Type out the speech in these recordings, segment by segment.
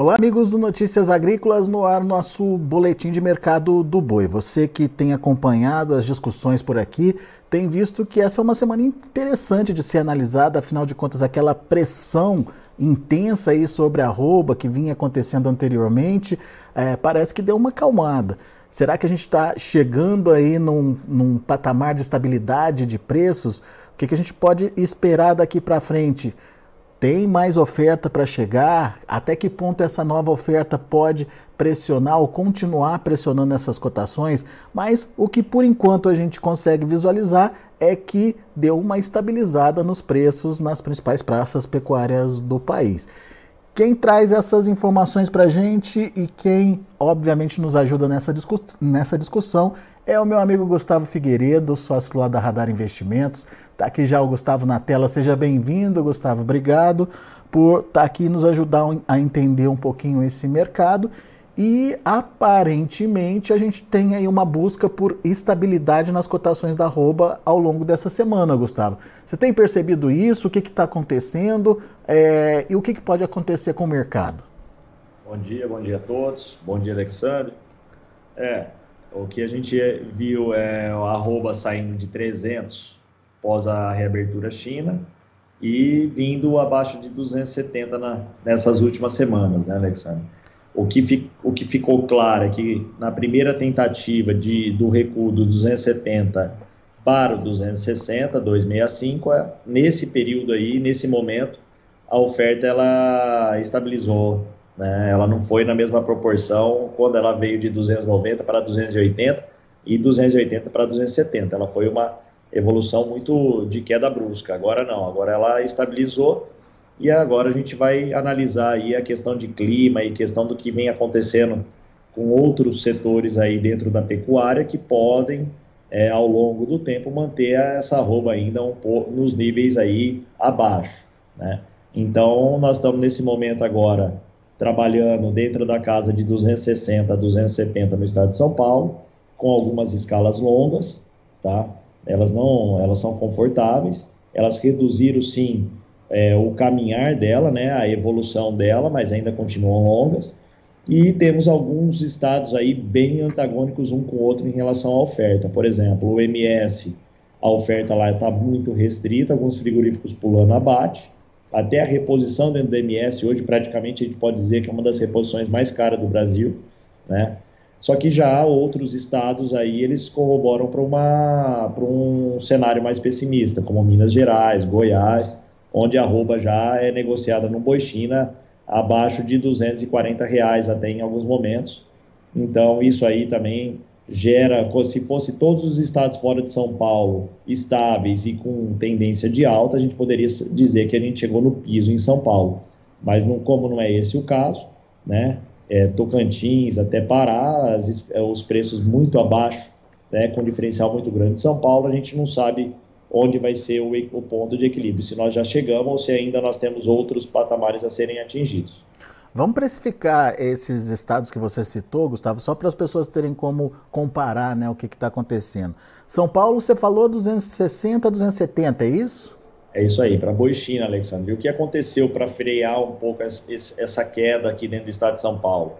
Olá, amigos do Notícias Agrícolas, no ar nosso boletim de mercado do boi. Você que tem acompanhado as discussões por aqui, tem visto que essa é uma semana interessante de ser analisada, afinal de contas, aquela pressão intensa aí sobre a arroba que vinha acontecendo anteriormente, é, parece que deu uma calmada. Será que a gente está chegando aí num, num, patamar de estabilidade de preços? O que, que a gente pode esperar daqui para frente? Tem mais oferta para chegar? Até que ponto essa nova oferta pode pressionar ou continuar pressionando essas cotações? Mas o que por enquanto a gente consegue visualizar é que deu uma estabilizada nos preços nas principais praças pecuárias do país. Quem traz essas informações para a gente e quem, obviamente, nos ajuda nessa, discuss nessa discussão é o meu amigo Gustavo Figueiredo, sócio lá da Radar Investimentos. Está aqui já o Gustavo na tela. Seja bem-vindo, Gustavo. Obrigado por estar tá aqui nos ajudar a entender um pouquinho esse mercado e aparentemente a gente tem aí uma busca por estabilidade nas cotações da arroba ao longo dessa semana, Gustavo. Você tem percebido isso? O que está acontecendo é, e o que, que, pode acontecer com o mercado? Bom dia, bom dia a todos. Bom dia, Alexandre. É, o que a gente viu é o arroba saindo de 300 após a reabertura China e vindo abaixo de 270 na, nessas últimas semanas, né, Alexandre? O que, fi, o que ficou claro é que na primeira tentativa de, do recuo do 270 para o 260, 265, é, nesse período aí, nesse momento, a oferta ela estabilizou, né? ela não foi na mesma proporção quando ela veio de 290 para 280 e 280 para 270, ela foi uma evolução muito de queda brusca, agora não, agora ela estabilizou e agora a gente vai analisar aí a questão de clima e questão do que vem acontecendo com outros setores aí dentro da pecuária que podem, é, ao longo do tempo, manter essa arroba ainda um pouco nos níveis aí abaixo, né? Então, nós estamos nesse momento agora trabalhando dentro da casa de 260 a 270 no estado de São Paulo, com algumas escalas longas, tá? Elas não, elas são confortáveis, elas reduziram sim é, o caminhar dela, né, a evolução dela, mas ainda continuam longas. E temos alguns estados aí bem antagônicos um com o outro em relação à oferta. Por exemplo, o MS, a oferta lá está muito restrita, alguns frigoríficos pulando abate. Até a reposição dentro do MS, hoje praticamente a gente pode dizer que é uma das reposições mais caras do Brasil, né? Só que já outros estados aí, eles corroboram para um cenário mais pessimista, como Minas Gerais, Goiás, onde a arroba já é negociada no Boi China abaixo de 240 reais até em alguns momentos. Então isso aí também gera, se fosse todos os estados fora de São Paulo estáveis e com tendência de alta, a gente poderia dizer que a gente chegou no piso em São Paulo. Mas não, como não é esse o caso, né? É, Tocantins até Pará, as, os preços muito abaixo, né, com diferencial muito grande. de São Paulo a gente não sabe onde vai ser o, o, ponto de equilíbrio, se nós já chegamos ou se ainda nós temos outros patamares a serem atingidos. Vamos precificar esses estados que você citou, Gustavo, só para as pessoas terem como comparar né, o que está acontecendo. São Paulo, você falou 260, 270, é isso? É isso aí, para Boi China, Alexandre. E o que aconteceu para frear um pouco essa queda aqui dentro do estado de São Paulo?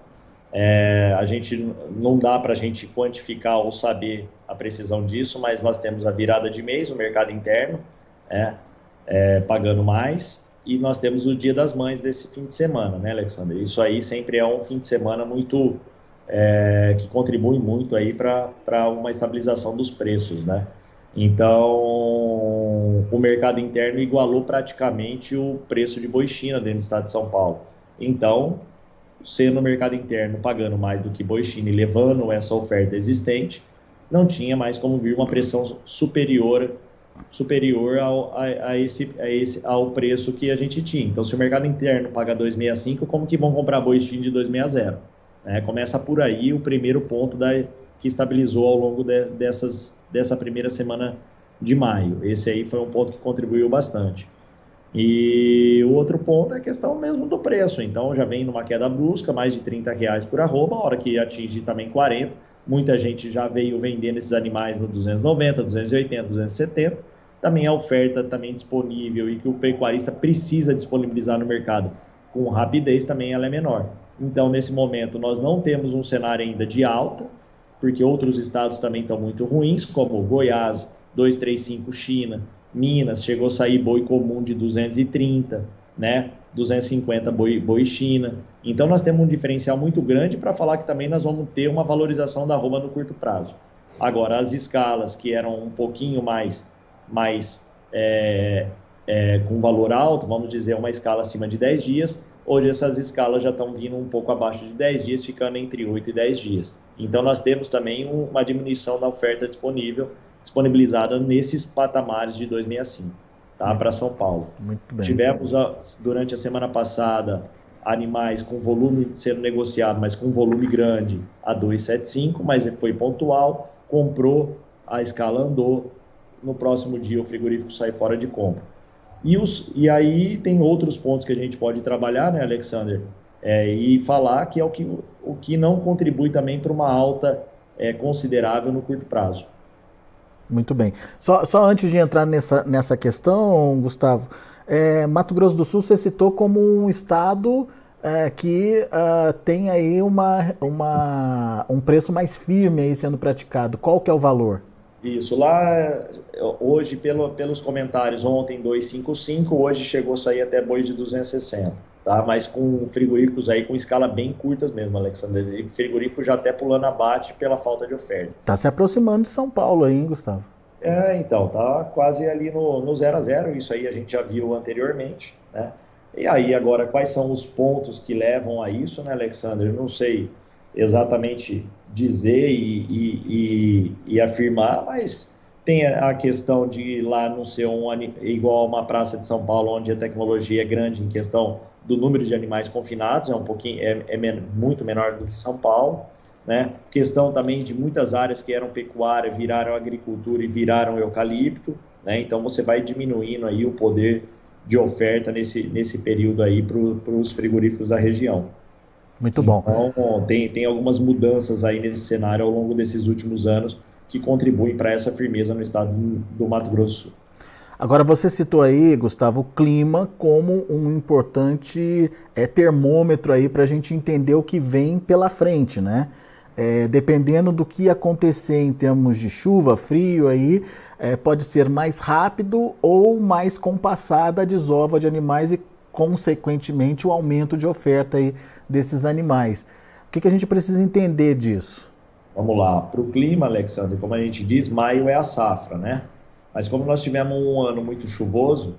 É, a gente não dá para a gente quantificar ou saber a precisão disso, mas nós temos a virada de mês, o mercado interno, é, é, pagando mais, e nós temos o Dia das Mães desse fim de semana, né, Alexandre? Isso aí sempre é um fim de semana muito é, que contribui muito aí para uma estabilização dos preços, né? Então, o mercado interno igualou praticamente o preço de boi China dentro do estado de São Paulo. Então, sendo no mercado interno pagando mais do que boi e levando essa oferta existente, não tinha mais como vir uma pressão superior superior ao, a, a, esse, a esse, ao preço que a gente tinha. Então, se o mercado interno paga 2,65, como que vão comprar boi de 2,60? É, começa por aí o primeiro ponto da, que estabilizou ao longo de, dessas, dessa primeira semana de maio. Esse aí foi um ponto que contribuiu bastante. E o outro ponto é a questão mesmo do preço. Então já vem numa queda brusca, mais de 30 reais por arroba, a hora que atinge também 40. Muita gente já veio vendendo esses animais no 290, 280, 270. Também a oferta também disponível e que o pecuarista precisa disponibilizar no mercado com rapidez também ela é menor. Então, nesse momento, nós não temos um cenário ainda de alta, porque outros estados também estão muito ruins, como Goiás, 235 China, Minas, chegou a sair boi comum de 230, né? 250 boi, boi China. Então nós temos um diferencial muito grande para falar que também nós vamos ter uma valorização da arroba no curto prazo. Agora, as escalas que eram um pouquinho mais, mais é, é, com valor alto, vamos dizer, uma escala acima de 10 dias, hoje essas escalas já estão vindo um pouco abaixo de 10 dias, ficando entre 8 e 10 dias. Então nós temos também uma diminuição da oferta disponível, disponibilizada nesses patamares de 265 tá, para São Paulo. Tivemos durante a semana passada animais com volume sendo negociado, mas com volume grande a 275, mas foi pontual, comprou, a escala andou, no próximo dia o frigorífico sai fora de compra. E, os, e aí tem outros pontos que a gente pode trabalhar, né, Alexander? É, e falar que é o que, o que não contribui também para uma alta é, considerável no curto prazo. Muito bem. Só, só antes de entrar nessa, nessa questão, Gustavo, é, Mato Grosso do Sul você citou como um estado é, que uh, tem aí uma, uma, um preço mais firme aí sendo praticado. Qual que é o valor? Isso, lá hoje, pelo, pelos comentários, ontem 255, hoje chegou a sair até boi de 260, tá? Mas com frigoríficos aí com escala bem curtas mesmo, Alexandre. E frigorífico já até pulando abate pela falta de oferta. Tá se aproximando de São Paulo aí, hein, Gustavo? É, então, tá quase ali no, no zero a zero, isso aí a gente já viu anteriormente, né? E aí, agora, quais são os pontos que levam a isso, né, Alexandre? Eu não sei exatamente dizer e, e, e, e, afirmar, mas tem a questão de lá não ser um, igual a uma praça de São Paulo, onde a tecnologia é grande em questão do número de animais confinados, é um pouquinho, é, é men muito menor do que São Paulo, né? Questão também de muitas áreas que eram pecuária, viraram agricultura e viraram eucalipto, né? Então você vai diminuindo aí o poder de oferta nesse, nesse período aí para os frigoríficos da região. Muito bom. Então, tem, tem algumas mudanças aí nesse cenário ao longo desses últimos anos que contribuem para essa firmeza no estado do Mato Grosso do Sul. Agora, você citou aí, Gustavo, o clima como um importante é, termômetro aí para a gente entender o que vem pela frente, né? É, dependendo do que acontecer em termos de chuva, frio aí, é, pode ser mais rápido ou mais compassada a desova de animais e consequentemente, o aumento de oferta aí desses animais. O que, que a gente precisa entender disso? Vamos lá. Para o clima, Alexandre, como a gente diz, maio é a safra, né? Mas como nós tivemos um ano muito chuvoso,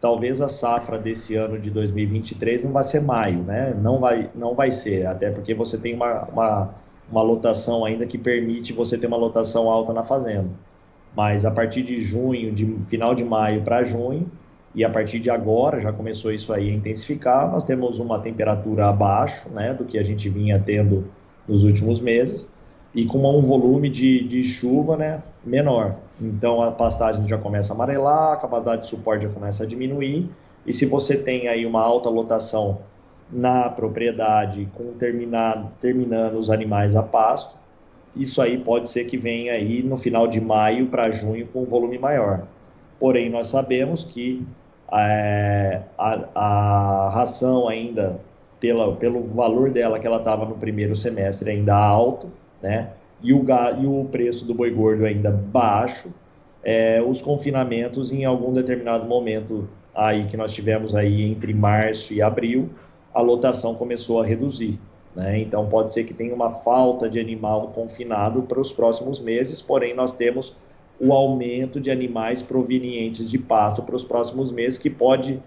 talvez a safra desse ano de 2023 não vai ser maio, né? Não vai, não vai ser, até porque você tem uma, uma, uma lotação ainda que permite você ter uma lotação alta na fazenda. Mas a partir de junho, de final de maio para junho, e a partir de agora já começou isso aí a intensificar. Nós temos uma temperatura abaixo né, do que a gente vinha tendo nos últimos meses e com um volume de, de chuva né, menor. Então a pastagem já começa a amarelar, a capacidade de suporte já começa a diminuir. E se você tem aí uma alta lotação na propriedade, com terminar, terminando os animais a pasto, isso aí pode ser que venha aí no final de maio para junho com um volume maior. Porém, nós sabemos que é, a, a ração ainda, pela, pelo valor dela que ela estava no primeiro semestre ainda alto, né? E o, e o preço do boi gordo ainda baixo, é, os confinamentos em algum determinado momento aí que nós tivemos aí entre março e abril, a lotação começou a reduzir. Né? Então pode ser que tenha uma falta de animal confinado para os próximos meses, porém nós temos o aumento de animais provenientes de pasto para os próximos meses, que pode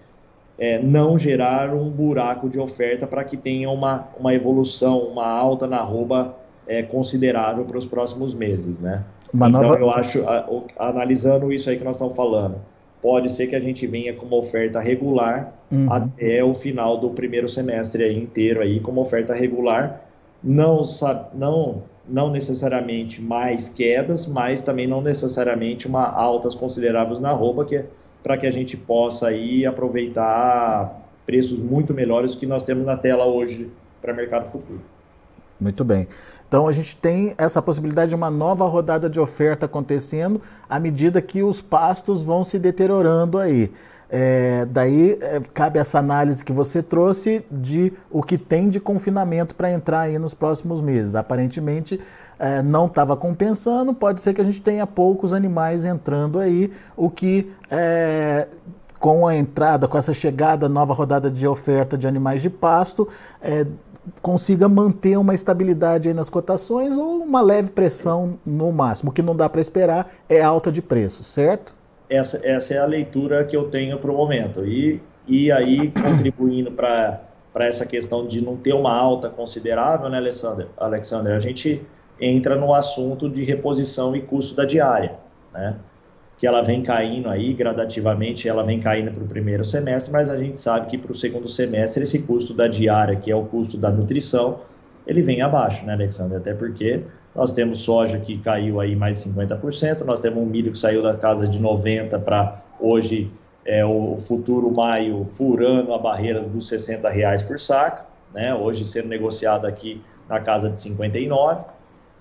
é, não gerar um buraco de oferta para que tenha uma, uma evolução, uma alta na arroba é, considerável para os próximos meses, né? Uma então, nova... eu acho, a, o, analisando isso aí que nós estamos falando, pode ser que a gente venha com uma oferta regular uhum. até o final do primeiro semestre aí inteiro aí, com uma oferta regular, não, não não necessariamente mais quedas, mas também não necessariamente uma altas consideráveis na roupa, que é para que a gente possa aí aproveitar preços muito melhores do que nós temos na tela hoje para mercado futuro. Muito bem. Então a gente tem essa possibilidade de uma nova rodada de oferta acontecendo à medida que os pastos vão se deteriorando aí. É, daí é, cabe essa análise que você trouxe de o que tem de confinamento para entrar aí nos próximos meses. Aparentemente é, não estava compensando, pode ser que a gente tenha poucos animais entrando aí, o que é, com a entrada, com essa chegada, nova rodada de oferta de animais de pasto, é, consiga manter uma estabilidade nas cotações ou uma leve pressão no máximo. O que não dá para esperar é alta de preço, certo? Essa, essa é a leitura que eu tenho para o momento. E, e aí, contribuindo para essa questão de não ter uma alta considerável, né, Alexander? Alexander, a gente entra no assunto de reposição e custo da diária, né? Que ela vem caindo aí gradativamente, ela vem caindo para o primeiro semestre, mas a gente sabe que para o segundo semestre esse custo da diária, que é o custo da nutrição, ele vem abaixo, né, Alexandre? Até porque nós temos soja que caiu aí mais de 50%, nós temos um milho que saiu da casa de 90 para hoje é o futuro maio furando a barreira dos 60 reais por saco, né? Hoje sendo negociado aqui na casa de 59.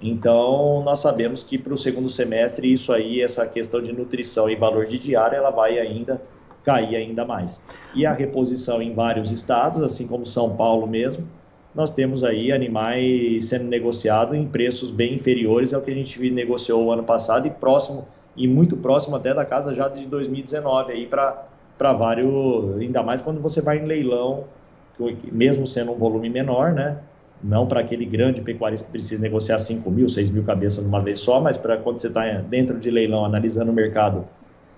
Então, nós sabemos que para o segundo semestre, isso aí, essa questão de nutrição e valor de diária, ela vai ainda cair ainda mais. E a reposição em vários estados, assim como São Paulo mesmo, nós temos aí animais sendo negociados em preços bem inferiores ao que a gente negociou o ano passado e próximo e muito próximo até da casa já de 2019 aí para vários, ainda mais quando você vai em leilão, mesmo sendo um volume menor, né? Não para aquele grande pecuarista que precisa negociar 5 mil, 6 mil cabeças de uma vez só, mas para quando você está dentro de leilão analisando o mercado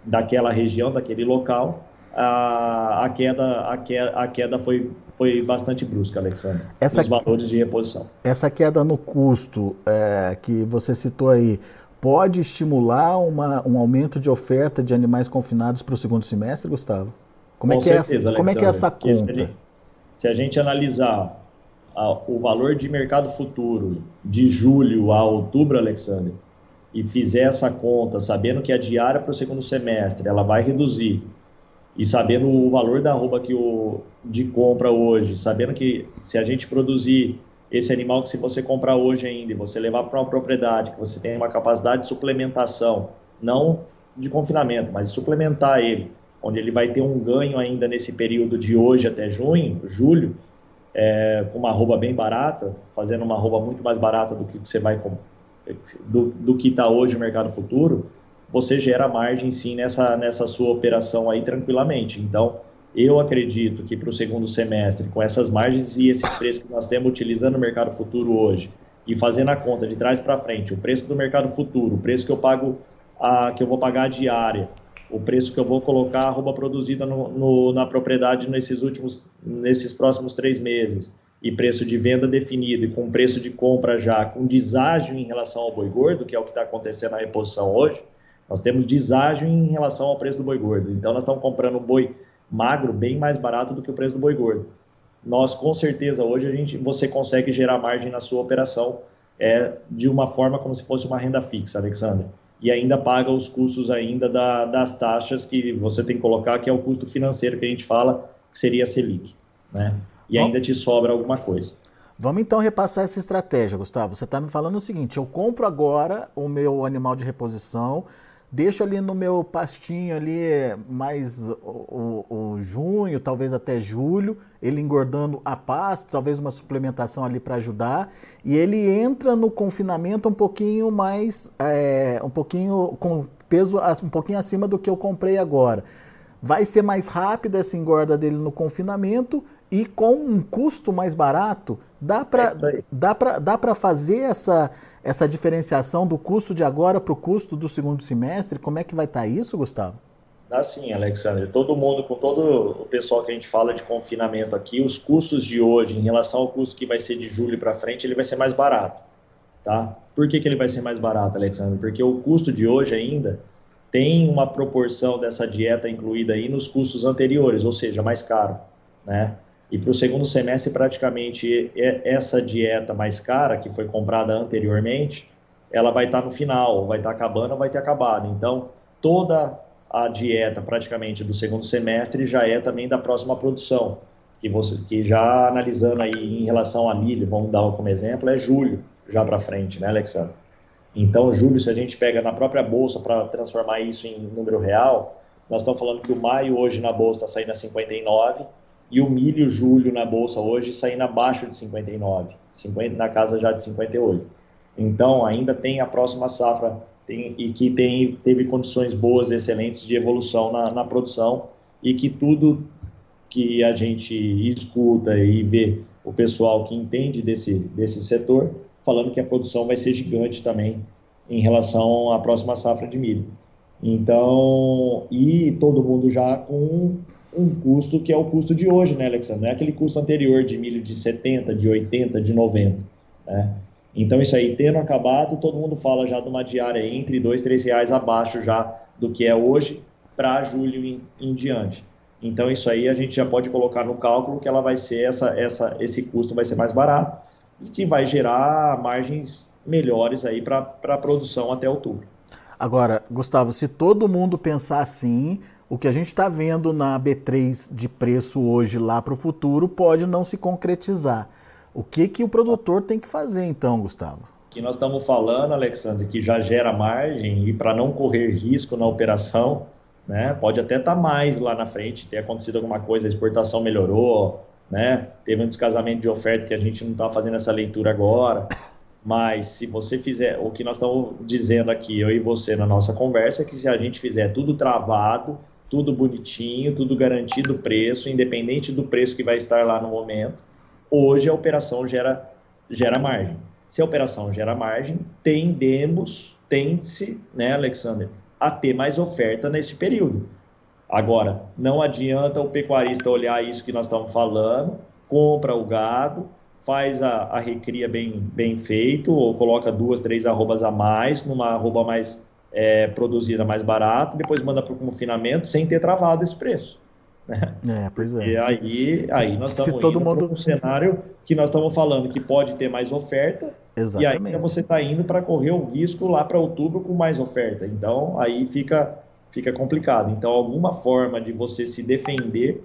daquela região, daquele local, a, a, queda, a, queda, a queda foi, foi bastante brusca, Alexandre, essa, nos valores de reposição. Essa queda no custo é, que você citou aí, pode estimular uma, um aumento de oferta de animais confinados para o segundo semestre, Gustavo? Como, é, que certeza, é essa, como é que é essa conta? Se a gente analisar o valor de mercado futuro de julho a outubro, Alexandre, e fizer essa conta, sabendo que a diária para o segundo semestre ela vai reduzir, e sabendo o valor da arroba que o, de compra hoje, sabendo que se a gente produzir esse animal que se você comprar hoje ainda e você levar para uma propriedade, que você tem uma capacidade de suplementação, não de confinamento, mas de suplementar ele, onde ele vai ter um ganho ainda nesse período de hoje até junho, julho, é, com uma arroba bem barata, fazendo uma arroba muito mais barata do que você vai do, do que está hoje o mercado futuro, você gera margem sim nessa, nessa sua operação aí tranquilamente. Então, eu acredito que para o segundo semestre, com essas margens e esses preços que nós temos utilizando o mercado futuro hoje e fazendo a conta de trás para frente, o preço do mercado futuro, o preço que eu pago, a, que eu vou pagar a diária, o preço que eu vou colocar a arroba produzida no, no, na propriedade nesses últimos, nesses próximos três meses, e preço de venda definido, e com preço de compra já, com deságio em relação ao boi gordo, que é o que está acontecendo na reposição hoje, nós temos deságio em relação ao preço do boi gordo. Então, nós estamos comprando boi magro bem mais barato do que o preço do boi gordo. Nós, com certeza, hoje a gente, você consegue gerar margem na sua operação é, de uma forma como se fosse uma renda fixa, Alexandre e ainda paga os custos ainda da, das taxas que você tem que colocar, que é o custo financeiro que a gente fala, que seria a Selic, né? E Bom, ainda te sobra alguma coisa. Vamos então repassar essa estratégia, Gustavo. Você está me falando o seguinte: eu compro agora o meu animal de reposição, deixo ali no meu pastinho ali mais o, o, o, junho, talvez até julho, ele engordando a pasto, talvez uma suplementação ali para ajudar, e ele entra no confinamento um pouquinho mais, é, um pouquinho com peso um pouquinho acima do que eu comprei agora. Vai ser mais rápida essa engorda dele no confinamento e com um custo mais barato, dá para é dá dá fazer essa, essa diferenciação do custo de agora para o custo do segundo semestre? Como é que vai estar tá isso, Gustavo? Dá sim, Alexandre. Todo mundo, com todo o pessoal que a gente fala de confinamento aqui, os custos de hoje, em relação ao custo que vai ser de julho para frente, ele vai ser mais barato. Tá? Por que, que ele vai ser mais barato, Alexandre? Porque o custo de hoje ainda tem uma proporção dessa dieta incluída aí nos custos anteriores, ou seja, mais caro. Né? E para o segundo semestre, praticamente essa dieta mais cara, que foi comprada anteriormente, ela vai estar tá no final, vai estar tá acabando, vai ter acabado. Então, toda a dieta praticamente do segundo semestre já é também da próxima produção, que você que já analisando aí em relação a milho, vamos dar como exemplo, é julho já para frente, né, Alexandre? Então, julho, se a gente pega na própria bolsa para transformar isso em número real, Nós estamos falando que o maio hoje na bolsa está saindo a 59 e o milho julho na bolsa hoje saindo abaixo de 59, 50, na casa já de 58. Então, ainda tem a próxima safra tem, e que tem, teve condições boas, excelentes de evolução na, na produção e que tudo que a gente escuta e vê o pessoal que entende desse, desse setor falando que a produção vai ser gigante também em relação à próxima safra de milho. Então, e todo mundo já com um custo que é o custo de hoje, né, Alexandre? Não é aquele custo anterior de milho de 70, de 80, de 90, né? Então, isso aí, tendo acabado, todo mundo fala já de uma diária entre dois, três reais abaixo já do que é hoje para julho em, em, diante. Então, isso aí a gente já pode colocar no cálculo que ela vai ser, essa, essa, esse custo vai ser mais barato e que vai gerar margens melhores aí para a produção até outubro. Agora, Gustavo, se todo mundo pensar assim, o que a gente está vendo na B3 de preço hoje lá para o futuro pode não se concretizar. O que, que o produtor tem que fazer então, Gustavo? Que nós estamos falando, Alexandre, que já gera margem e para não correr risco na operação, né, pode até estar tá mais lá na frente, ter acontecido alguma coisa, a exportação melhorou, né, teve um descasamento de oferta que a gente não está fazendo essa leitura agora. Mas se você fizer, o que nós estamos dizendo aqui, eu e você na nossa conversa, é que se a gente fizer tudo travado, tudo bonitinho, tudo garantido o preço, independente do preço que vai estar lá no momento. Hoje a operação gera, gera margem. Se a operação gera margem, tendemos, tende-se, né, Alexander, a ter mais oferta nesse período. Agora, não adianta o pecuarista olhar isso que nós estamos falando, compra o gado, faz a, a recria bem, bem feito, ou coloca duas, três arrobas a mais, numa arroba mais é, produzida mais barata, depois manda para o confinamento sem ter travado esse preço. Né? É, pois é. E aí, aí nós estamos indo mundo... um cenário que nós estamos falando que pode ter mais oferta, Exatamente. e aí você está indo para correr o risco lá para outubro com mais oferta. Então, aí fica, fica complicado. Então, alguma forma de você se defender,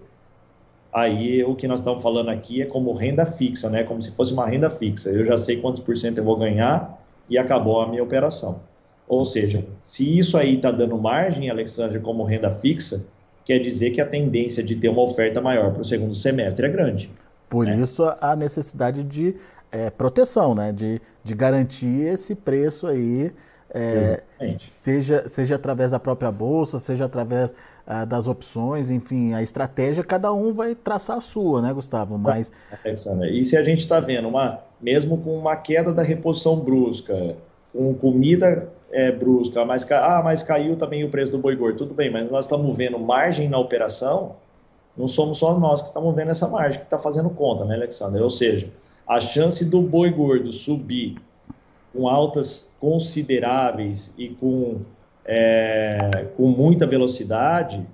aí o que nós estamos falando aqui é como renda fixa, né? Como se fosse uma renda fixa. Eu já sei quantos por cento eu vou ganhar e acabou a minha operação. Ou seja, se isso aí está dando margem, Alexandre, como renda fixa, quer dizer que a tendência de ter uma oferta maior para o segundo semestre é grande. Por né? isso a necessidade de é, proteção, né? de, de garantir esse preço aí, é, seja, seja através da própria bolsa, seja através ah, das opções, enfim, a estratégia, cada um vai traçar a sua, né, Gustavo? Mas... E se a gente está vendo, uma, mesmo com uma queda da reposição brusca, com comida é, brusca, mas, ah, mas caiu também o preço do boi gordo. Tudo bem, mas nós estamos vendo margem na operação, não somos só nós que estamos vendo essa margem que está fazendo conta, né, Alexandre? Ou seja, a chance do boi gordo subir com altas consideráveis e com, é, com muita velocidade,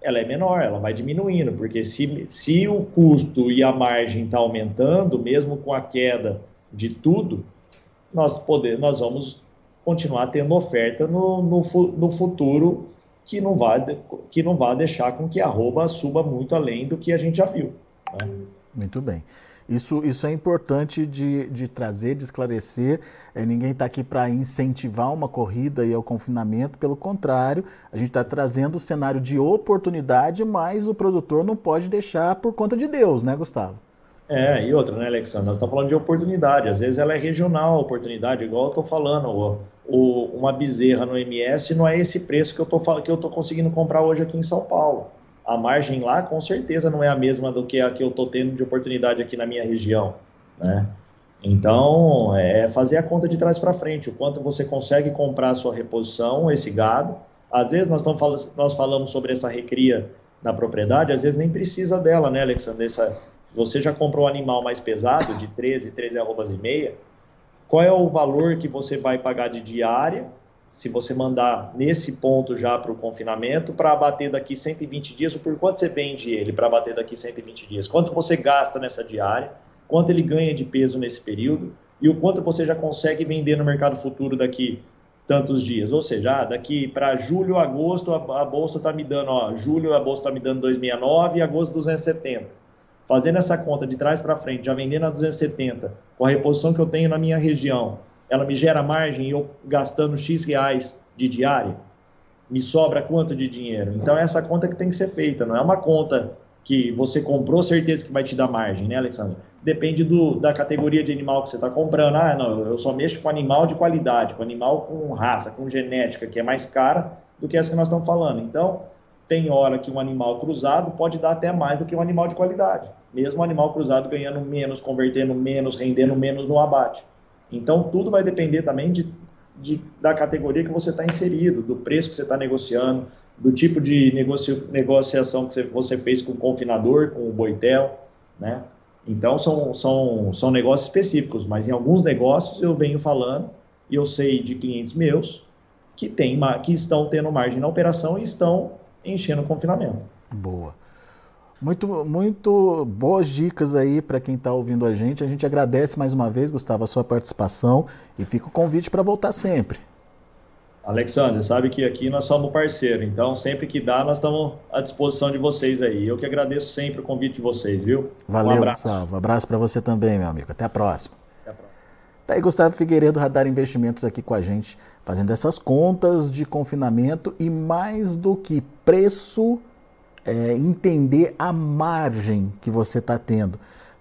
ela é menor, ela vai diminuindo, porque se, se o custo e a margem está aumentando, mesmo com a queda de tudo, nós, poder, nós vamos continuar tendo oferta no, no, no futuro que não, vai, que não vai deixar com que a arroba suba muito além do que a gente já viu. Né? Muito bem. Isso, isso é importante de, de trazer, de esclarecer. É, ninguém está aqui para incentivar uma corrida e o confinamento, pelo contrário, a gente está trazendo o cenário de oportunidade, mas o produtor não pode deixar por conta de Deus, né, Gustavo? É, e outra, né, Alexandre? Nós estamos falando de oportunidade. Às vezes ela é regional, oportunidade, igual eu estou falando. O, o, uma bezerra no MS não é esse preço que eu estou conseguindo comprar hoje aqui em São Paulo. A margem lá, com certeza, não é a mesma do que a que eu estou tendo de oportunidade aqui na minha região, né? Então, é fazer a conta de trás para frente, o quanto você consegue comprar a sua reposição, esse gado. Às vezes nós, estamos, nós falamos sobre essa recria na propriedade, às vezes nem precisa dela, né, Alexandre? Essa, você já comprou um animal mais pesado, de 13, 13 arrobas e meia, qual é o valor que você vai pagar de diária, se você mandar nesse ponto já para o confinamento, para abater daqui 120 dias, ou por quanto você vende ele para abater daqui 120 dias? Quanto você gasta nessa diária? Quanto ele ganha de peso nesse período? E o quanto você já consegue vender no mercado futuro daqui tantos dias? Ou seja, ah, daqui para julho, agosto, a, a bolsa está me dando, ó, julho a bolsa está me dando 269 e agosto 270 fazendo essa conta de trás para frente, já vendendo a 270, com a reposição que eu tenho na minha região, ela me gera margem e eu gastando X reais de diária? Me sobra quanto de dinheiro? Então, é essa conta que tem que ser feita, não é uma conta que você comprou, certeza que vai te dar margem, né, Alexandre? Depende do, da categoria de animal que você está comprando. Ah, não, eu só mexo com animal de qualidade, com animal com raça, com genética, que é mais cara do que essa que nós estamos falando. Então, tem hora que um animal cruzado pode dar até mais do que um animal de qualidade. Mesmo um animal cruzado ganhando menos, convertendo menos, rendendo menos no abate. Então, tudo vai depender também de, de da categoria que você está inserido, do preço que você está negociando, do tipo de negocio, negociação que você fez com o confinador, com o boitel, né? Então, são, são, são negócios específicos, mas em alguns negócios eu venho falando, e eu sei de clientes meus, que, tem, que estão tendo margem na operação e estão enchendo o confinamento. Boa. Muito, muito boas dicas aí para quem está ouvindo a gente. A gente agradece mais uma vez, Gustavo, a sua participação e fica o convite para voltar sempre. Alexandre, sabe que aqui nós somos parceiro, então sempre que dá, nós estamos à disposição de vocês aí. Eu que agradeço sempre o convite de vocês, viu? Valeu, um abraço. Gustavo. Abraço para você também, meu amigo. Até a próxima. Até a próxima. Tá aí Gustavo Figueiredo, Radar Investimentos, aqui com a gente, fazendo essas contas de confinamento e mais do que preço, é, entender a margem que você está tendo.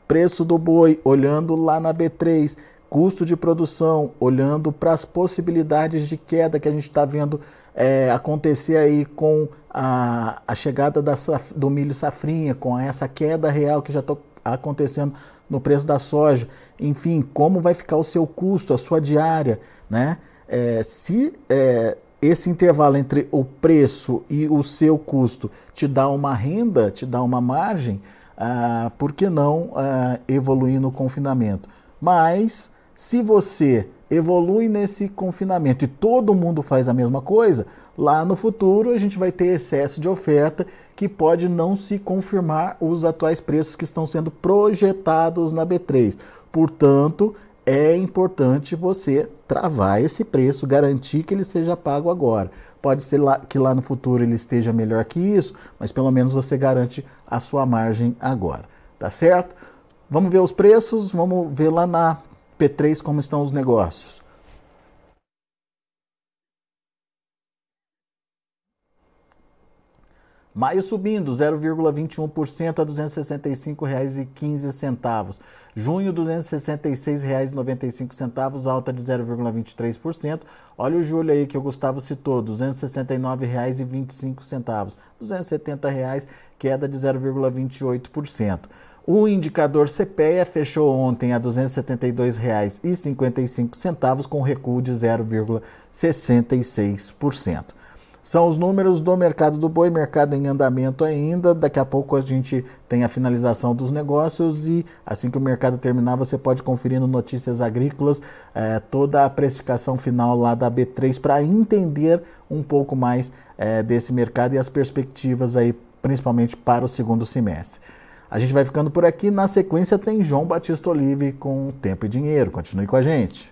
Preço do boi, olhando lá na B3, custo de produção, olhando para as possibilidades de queda que a gente está vendo é, acontecer aí com a, a chegada da, do milho safrinha, com essa queda real que já está acontecendo no preço da soja, enfim, como vai ficar o seu custo, a sua diária, né? É, se é, esse intervalo entre o preço e o seu custo te dá uma renda, te dá uma margem, ah, por que não ah, evoluir no confinamento? Mas se você evolui nesse confinamento e todo mundo faz a mesma coisa, lá no futuro a gente vai ter excesso de oferta que pode não se confirmar os atuais preços que estão sendo projetados na B3. Portanto, é importante você travar esse preço, garantir que ele seja pago agora. Pode ser lá, que lá no futuro ele esteja melhor que isso, mas pelo menos você garante a sua margem agora. Tá certo? Vamos ver os preços, vamos ver lá na P3 como estão os negócios. Maio subindo 0,21% a R$ 265,15. Junho, R$ 266,95, alta de 0,23%. Olha o julho aí que o Gustavo citou, R$ 269,25. R$ 270,00, queda de 0,28%. O indicador CPEA fechou ontem a R$ 272,55, com recuo de 0,66%. São os números do mercado do boi, mercado em andamento ainda. Daqui a pouco a gente tem a finalização dos negócios e assim que o mercado terminar, você pode conferir no Notícias Agrícolas eh, toda a precificação final lá da B3 para entender um pouco mais eh, desse mercado e as perspectivas aí, principalmente para o segundo semestre. A gente vai ficando por aqui. Na sequência tem João Batista Olive com Tempo e Dinheiro. Continue com a gente.